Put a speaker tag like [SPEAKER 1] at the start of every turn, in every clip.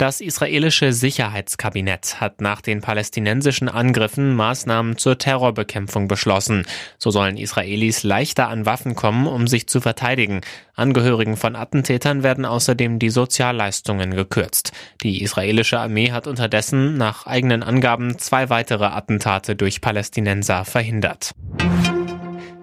[SPEAKER 1] Das israelische Sicherheitskabinett hat nach den palästinensischen Angriffen Maßnahmen zur Terrorbekämpfung beschlossen. So sollen Israelis leichter an Waffen kommen, um sich zu verteidigen. Angehörigen von Attentätern werden außerdem die Sozialleistungen gekürzt. Die israelische Armee hat unterdessen nach eigenen Angaben zwei weitere Attentate durch Palästinenser verhindert.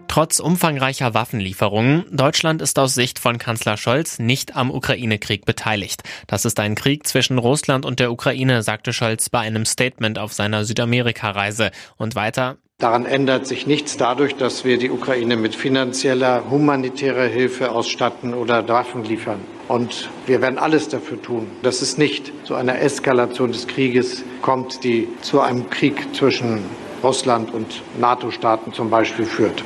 [SPEAKER 1] Trotz umfangreicher Waffenlieferungen, Deutschland ist aus Sicht von Kanzler Scholz nicht am Ukraine-Krieg beteiligt. Das ist ein Krieg zwischen Russland und der Ukraine, sagte Scholz bei einem Statement auf seiner Südamerika-Reise. Und weiter,
[SPEAKER 2] Daran ändert sich nichts dadurch, dass wir die Ukraine mit finanzieller, humanitärer Hilfe ausstatten oder Waffen liefern. Und wir werden alles dafür tun, dass es nicht zu einer Eskalation des Krieges kommt, die zu einem Krieg zwischen Russland und NATO-Staaten zum Beispiel führt.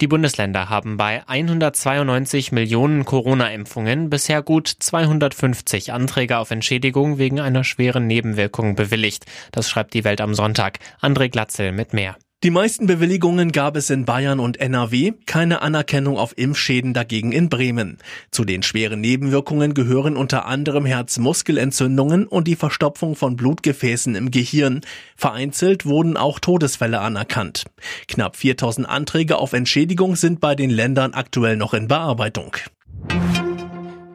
[SPEAKER 1] Die Bundesländer haben bei 192 Millionen Corona-Impfungen bisher gut 250 Anträge auf Entschädigung wegen einer schweren Nebenwirkung bewilligt. Das schreibt die Welt am Sonntag. André Glatzel mit mehr.
[SPEAKER 3] Die meisten Bewilligungen gab es in Bayern und NRW, keine Anerkennung auf Impfschäden dagegen in Bremen. Zu den schweren Nebenwirkungen gehören unter anderem Herzmuskelentzündungen und die Verstopfung von Blutgefäßen im Gehirn. Vereinzelt wurden auch Todesfälle anerkannt. Knapp 4000 Anträge auf Entschädigung sind bei den Ländern aktuell noch in Bearbeitung.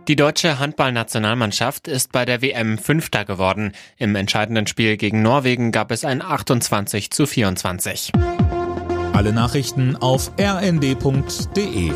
[SPEAKER 1] Die deutsche Handballnationalmannschaft ist bei der WM Fünfter geworden. Im entscheidenden Spiel gegen Norwegen gab es ein 28 zu 24.
[SPEAKER 4] Alle Nachrichten auf rnd.de